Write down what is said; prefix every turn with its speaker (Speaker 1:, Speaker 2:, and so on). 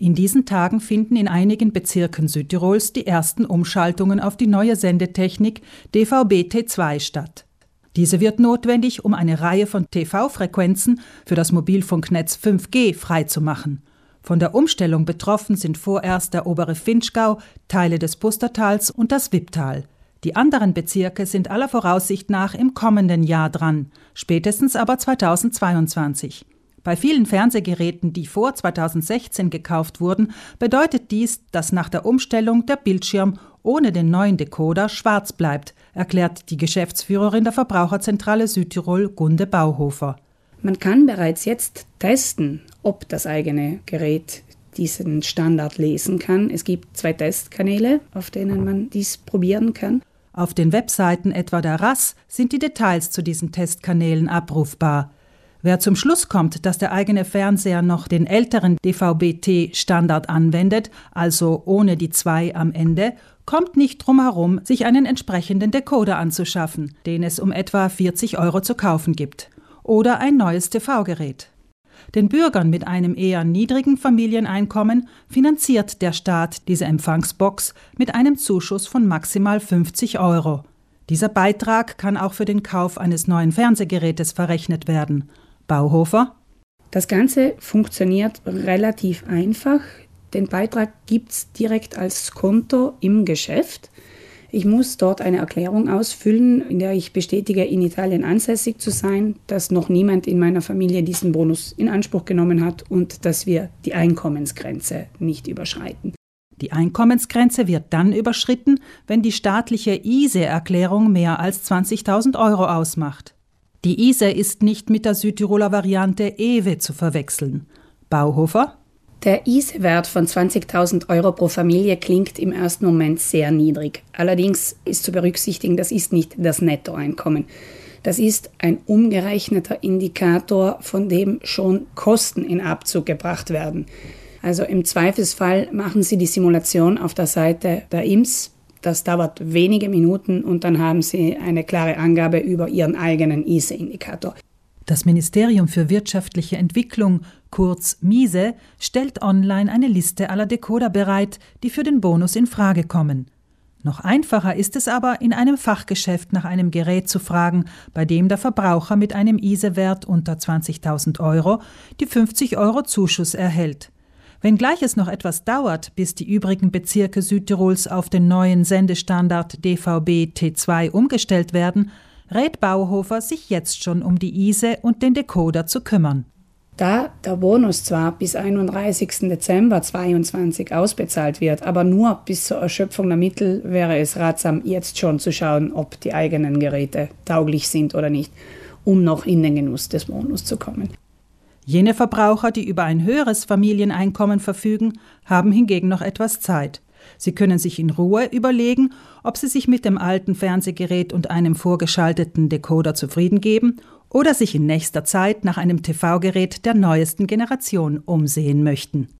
Speaker 1: In diesen Tagen finden in einigen Bezirken Südtirols die ersten Umschaltungen auf die neue Sendetechnik DVB-T2 statt. Diese wird notwendig, um eine Reihe von TV-Frequenzen für das Mobilfunknetz 5G freizumachen. Von der Umstellung betroffen sind vorerst der obere Finchgau, Teile des Pustertals und das Wipptal. Die anderen Bezirke sind aller Voraussicht nach im kommenden Jahr dran, spätestens aber 2022. Bei vielen Fernsehgeräten, die vor 2016 gekauft wurden, bedeutet dies, dass nach der Umstellung der Bildschirm ohne den neuen Decoder schwarz bleibt, erklärt die Geschäftsführerin der Verbraucherzentrale Südtirol Gunde Bauhofer.
Speaker 2: Man kann bereits jetzt testen, ob das eigene Gerät diesen Standard lesen kann. Es gibt zwei Testkanäle, auf denen man dies probieren kann.
Speaker 1: Auf den Webseiten etwa der RAS sind die Details zu diesen Testkanälen abrufbar. Wer zum Schluss kommt, dass der eigene Fernseher noch den älteren DVB-T-Standard anwendet, also ohne die 2 am Ende, kommt nicht drum herum, sich einen entsprechenden Decoder anzuschaffen, den es um etwa 40 Euro zu kaufen gibt. Oder ein neues TV-Gerät. Den Bürgern mit einem eher niedrigen Familieneinkommen finanziert der Staat diese Empfangsbox mit einem Zuschuss von maximal 50 Euro. Dieser Beitrag kann auch für den Kauf eines neuen Fernsehgerätes verrechnet werden. Bauhofer?
Speaker 2: Das Ganze funktioniert relativ einfach. Den Beitrag gibt es direkt als Konto im Geschäft. Ich muss dort eine Erklärung ausfüllen, in der ich bestätige, in Italien ansässig zu sein, dass noch niemand in meiner Familie diesen Bonus in Anspruch genommen hat und dass wir die Einkommensgrenze nicht überschreiten.
Speaker 1: Die Einkommensgrenze wird dann überschritten, wenn die staatliche ISE-Erklärung mehr als 20.000 Euro ausmacht. Die ISE ist nicht mit der Südtiroler Variante EWE zu verwechseln. Bauhofer?
Speaker 2: Der ISE-Wert von 20.000 Euro pro Familie klingt im ersten Moment sehr niedrig. Allerdings ist zu berücksichtigen, das ist nicht das Nettoeinkommen. Das ist ein umgerechneter Indikator, von dem schon Kosten in Abzug gebracht werden. Also im Zweifelsfall machen Sie die Simulation auf der Seite der IMS das dauert wenige Minuten und dann haben Sie eine klare Angabe über Ihren eigenen ISE-Indikator.
Speaker 1: Das Ministerium für wirtschaftliche Entwicklung, kurz MISE, stellt online eine Liste aller Decoder bereit, die für den Bonus in Frage kommen. Noch einfacher ist es aber, in einem Fachgeschäft nach einem Gerät zu fragen, bei dem der Verbraucher mit einem ISE-Wert unter 20.000 Euro die 50 Euro Zuschuss erhält. Wenngleich es noch etwas dauert, bis die übrigen Bezirke Südtirols auf den neuen Sendestandard DVB T2 umgestellt werden, rät Bauhofer, sich jetzt schon um die ISE und den Decoder zu kümmern.
Speaker 2: Da der Bonus zwar bis 31. Dezember 2022 ausbezahlt wird, aber nur bis zur Erschöpfung der Mittel, wäre es ratsam, jetzt schon zu schauen, ob die eigenen Geräte tauglich sind oder nicht, um noch in den Genuss des Bonus zu kommen.
Speaker 1: Jene Verbraucher, die über ein höheres Familieneinkommen verfügen, haben hingegen noch etwas Zeit. Sie können sich in Ruhe überlegen, ob sie sich mit dem alten Fernsehgerät und einem vorgeschalteten Decoder zufrieden geben oder sich in nächster Zeit nach einem TV-Gerät der neuesten Generation umsehen möchten.